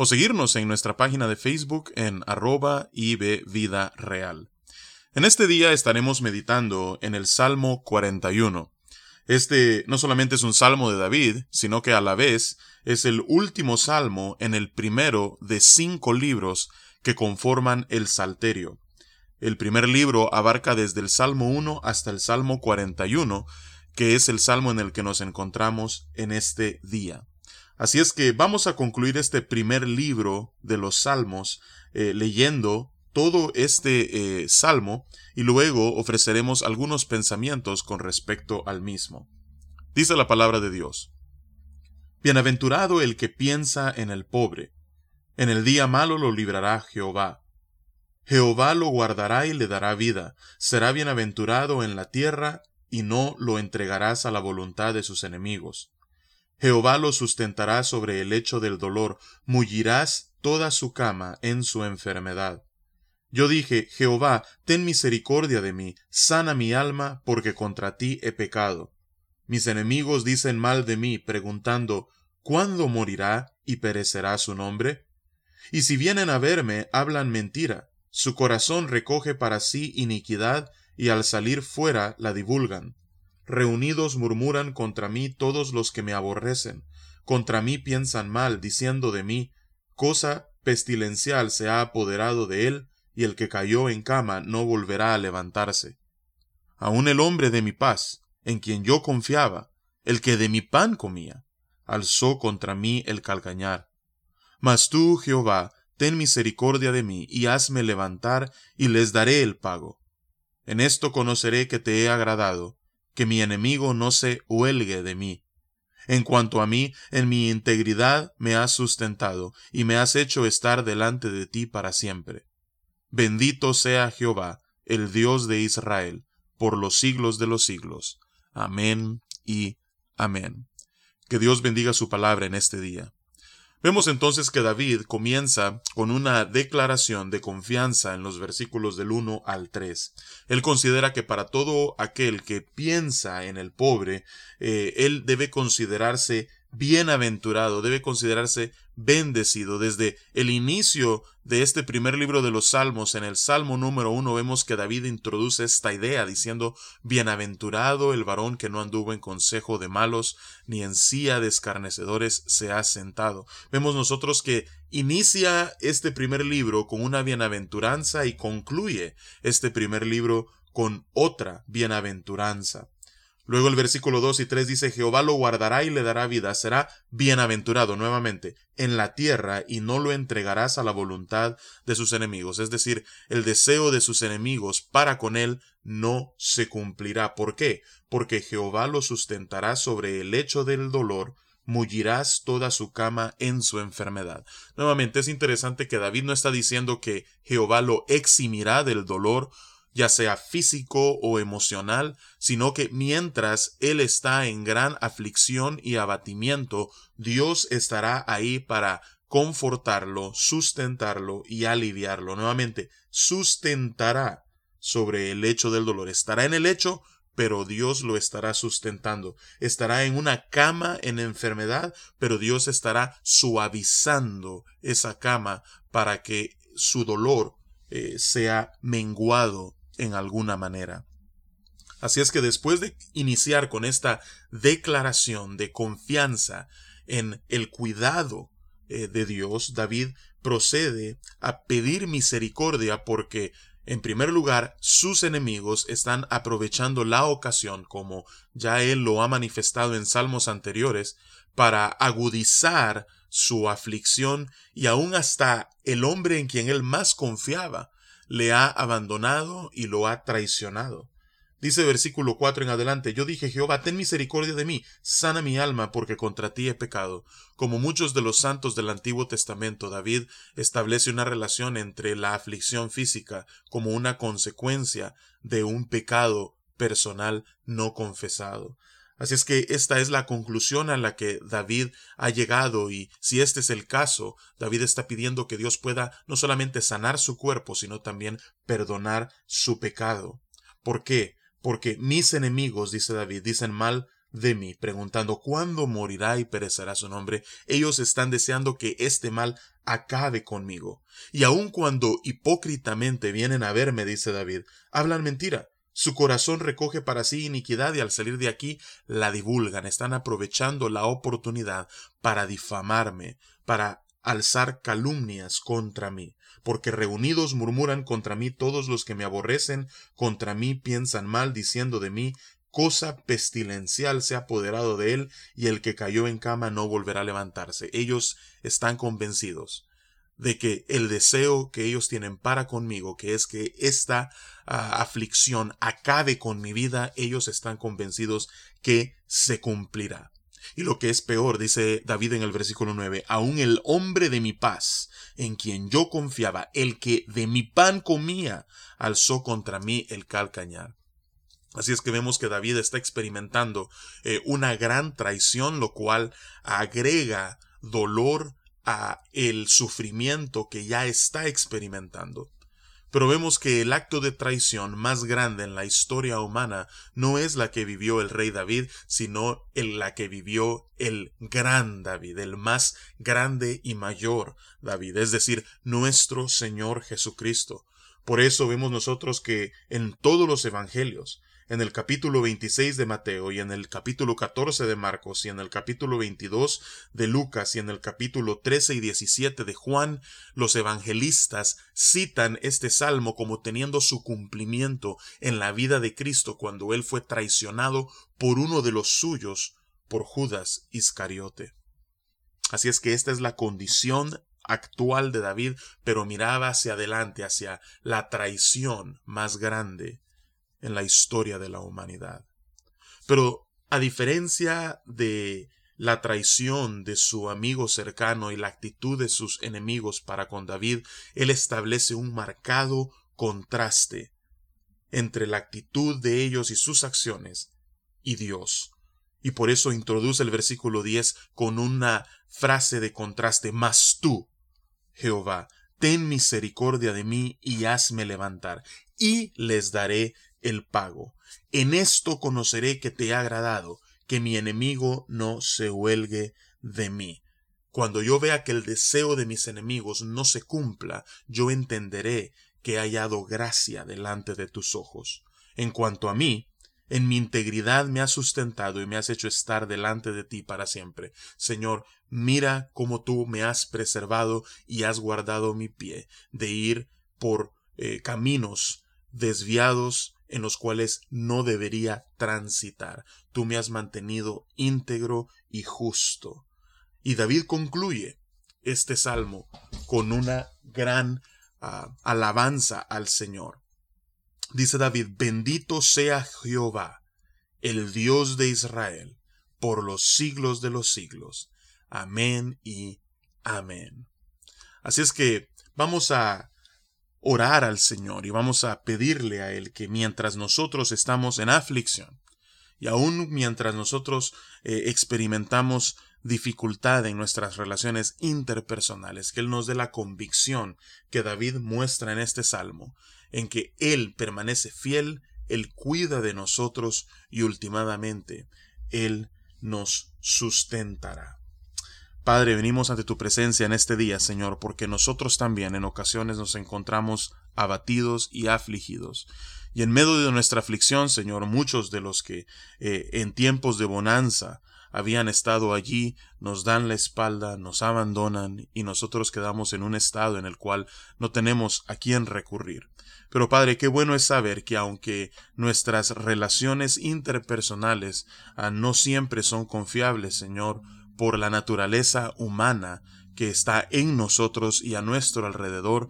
o seguirnos en nuestra página de Facebook en arroba Vida Real. En este día estaremos meditando en el Salmo 41. Este no solamente es un salmo de David, sino que a la vez es el último salmo en el primero de cinco libros que conforman el Salterio. El primer libro abarca desde el Salmo 1 hasta el Salmo 41, que es el salmo en el que nos encontramos en este día. Así es que vamos a concluir este primer libro de los Salmos eh, leyendo todo este eh, salmo y luego ofreceremos algunos pensamientos con respecto al mismo. Dice la palabra de Dios. Bienaventurado el que piensa en el pobre. En el día malo lo librará Jehová. Jehová lo guardará y le dará vida. Será bienaventurado en la tierra y no lo entregarás a la voluntad de sus enemigos. Jehová lo sustentará sobre el lecho del dolor, mullirás toda su cama en su enfermedad. Yo dije, Jehová, ten misericordia de mí, sana mi alma, porque contra ti he pecado. Mis enemigos dicen mal de mí, preguntando, ¿cuándo morirá y perecerá su nombre? Y si vienen a verme, hablan mentira, su corazón recoge para sí iniquidad, y al salir fuera la divulgan. Reunidos murmuran contra mí todos los que me aborrecen, contra mí piensan mal, diciendo de mí, cosa pestilencial se ha apoderado de él, y el que cayó en cama no volverá a levantarse. Aun el hombre de mi paz, en quien yo confiaba, el que de mi pan comía, alzó contra mí el calcañar. Mas tú, Jehová, ten misericordia de mí, y hazme levantar, y les daré el pago. En esto conoceré que te he agradado, que mi enemigo no se huelgue de mí. En cuanto a mí, en mi integridad me has sustentado, y me has hecho estar delante de ti para siempre. Bendito sea Jehová, el Dios de Israel, por los siglos de los siglos. Amén y amén. Que Dios bendiga su palabra en este día. Vemos entonces que David comienza con una declaración de confianza en los versículos del 1 al 3. Él considera que para todo aquel que piensa en el pobre, eh, él debe considerarse bienaventurado, debe considerarse bendecido. Desde el inicio de este primer libro de los Salmos, en el Salmo número uno, vemos que David introduce esta idea diciendo, Bienaventurado el varón que no anduvo en consejo de malos, ni en silla de escarnecedores se ha sentado. Vemos nosotros que inicia este primer libro con una bienaventuranza y concluye este primer libro con otra bienaventuranza. Luego el versículo 2 y 3 dice, Jehová lo guardará y le dará vida, será bienaventurado nuevamente en la tierra y no lo entregarás a la voluntad de sus enemigos. Es decir, el deseo de sus enemigos para con él no se cumplirá. ¿Por qué? Porque Jehová lo sustentará sobre el lecho del dolor, mullirás toda su cama en su enfermedad. Nuevamente es interesante que David no está diciendo que Jehová lo eximirá del dolor ya sea físico o emocional, sino que mientras Él está en gran aflicción y abatimiento, Dios estará ahí para confortarlo, sustentarlo y aliviarlo. Nuevamente, sustentará sobre el hecho del dolor. Estará en el hecho, pero Dios lo estará sustentando. Estará en una cama en enfermedad, pero Dios estará suavizando esa cama para que su dolor eh, sea menguado en alguna manera. Así es que después de iniciar con esta declaración de confianza en el cuidado eh, de Dios, David procede a pedir misericordia porque, en primer lugar, sus enemigos están aprovechando la ocasión, como ya él lo ha manifestado en salmos anteriores, para agudizar su aflicción y aún hasta el hombre en quien él más confiaba, le ha abandonado y lo ha traicionado. Dice versículo 4 en adelante, yo dije, Jehová, ten misericordia de mí, sana mi alma, porque contra ti he pecado. Como muchos de los santos del Antiguo Testamento, David establece una relación entre la aflicción física como una consecuencia de un pecado personal no confesado. Así es que esta es la conclusión a la que David ha llegado y si este es el caso, David está pidiendo que Dios pueda no solamente sanar su cuerpo, sino también perdonar su pecado. ¿Por qué? Porque mis enemigos, dice David, dicen mal de mí, preguntando cuándo morirá y perecerá su nombre. Ellos están deseando que este mal acabe conmigo. Y aun cuando hipócritamente vienen a verme, dice David, hablan mentira. Su corazón recoge para sí iniquidad y al salir de aquí la divulgan. Están aprovechando la oportunidad para difamarme, para alzar calumnias contra mí, porque reunidos murmuran contra mí todos los que me aborrecen, contra mí piensan mal, diciendo de mí, cosa pestilencial se ha apoderado de él, y el que cayó en cama no volverá a levantarse. Ellos están convencidos de que el deseo que ellos tienen para conmigo, que es que esta ah, aflicción acabe con mi vida, ellos están convencidos que se cumplirá. Y lo que es peor, dice David en el versículo 9, aun el hombre de mi paz, en quien yo confiaba, el que de mi pan comía, alzó contra mí el calcañar. Así es que vemos que David está experimentando eh, una gran traición, lo cual agrega dolor a el sufrimiento que ya está experimentando. Pero vemos que el acto de traición más grande en la historia humana no es la que vivió el rey David, sino el, la que vivió el gran David, el más grande y mayor David, es decir, nuestro Señor Jesucristo. Por eso vemos nosotros que en todos los evangelios, en el capítulo 26 de Mateo y en el capítulo 14 de Marcos y en el capítulo 22 de Lucas y en el capítulo 13 y 17 de Juan, los evangelistas citan este salmo como teniendo su cumplimiento en la vida de Cristo cuando él fue traicionado por uno de los suyos, por Judas Iscariote. Así es que esta es la condición actual de David, pero miraba hacia adelante, hacia la traición más grande en la historia de la humanidad. Pero a diferencia de la traición de su amigo cercano y la actitud de sus enemigos para con David, él establece un marcado contraste entre la actitud de ellos y sus acciones y Dios. Y por eso introduce el versículo 10 con una frase de contraste, mas tú, Jehová, ten misericordia de mí y hazme levantar, y les daré el pago. En esto conoceré que te he agradado, que mi enemigo no se huelgue de mí. Cuando yo vea que el deseo de mis enemigos no se cumpla, yo entenderé que he hallado gracia delante de tus ojos. En cuanto a mí, en mi integridad me has sustentado y me has hecho estar delante de ti para siempre. Señor, mira cómo tú me has preservado y has guardado mi pie de ir por eh, caminos desviados en los cuales no debería transitar. Tú me has mantenido íntegro y justo. Y David concluye este salmo con una gran ah, alabanza al Señor. Dice David, bendito sea Jehová, el Dios de Israel, por los siglos de los siglos. Amén y amén. Así es que vamos a orar al Señor y vamos a pedirle a Él que mientras nosotros estamos en aflicción y aún mientras nosotros eh, experimentamos dificultad en nuestras relaciones interpersonales, que Él nos dé la convicción que David muestra en este salmo, en que Él permanece fiel, Él cuida de nosotros y últimamente Él nos sustentará. Padre, venimos ante tu presencia en este día, Señor, porque nosotros también en ocasiones nos encontramos abatidos y afligidos. Y en medio de nuestra aflicción, Señor, muchos de los que eh, en tiempos de bonanza habían estado allí nos dan la espalda, nos abandonan y nosotros quedamos en un estado en el cual no tenemos a quién recurrir. Pero Padre, qué bueno es saber que aunque nuestras relaciones interpersonales ah, no siempre son confiables, Señor, por la naturaleza humana que está en nosotros y a nuestro alrededor,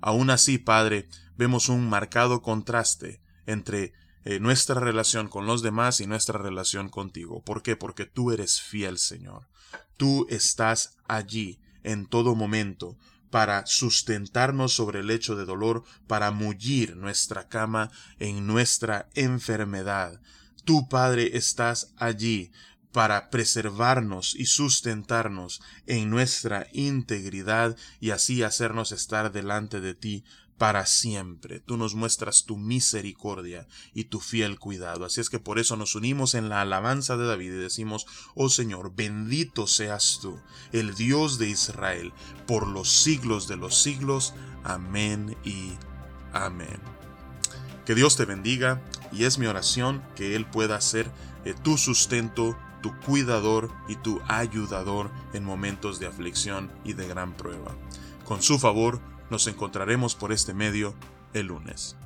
aún así, Padre, vemos un marcado contraste entre eh, nuestra relación con los demás y nuestra relación contigo. ¿Por qué? Porque tú eres fiel, Señor. Tú estás allí en todo momento para sustentarnos sobre el lecho de dolor, para mullir nuestra cama en nuestra enfermedad. Tú, Padre, estás allí para preservarnos y sustentarnos en nuestra integridad y así hacernos estar delante de ti para siempre. Tú nos muestras tu misericordia y tu fiel cuidado. Así es que por eso nos unimos en la alabanza de David y decimos, oh Señor, bendito seas tú, el Dios de Israel, por los siglos de los siglos. Amén y amén. Que Dios te bendiga y es mi oración que Él pueda ser eh, tu sustento, tu cuidador y tu ayudador en momentos de aflicción y de gran prueba. Con su favor, nos encontraremos por este medio el lunes.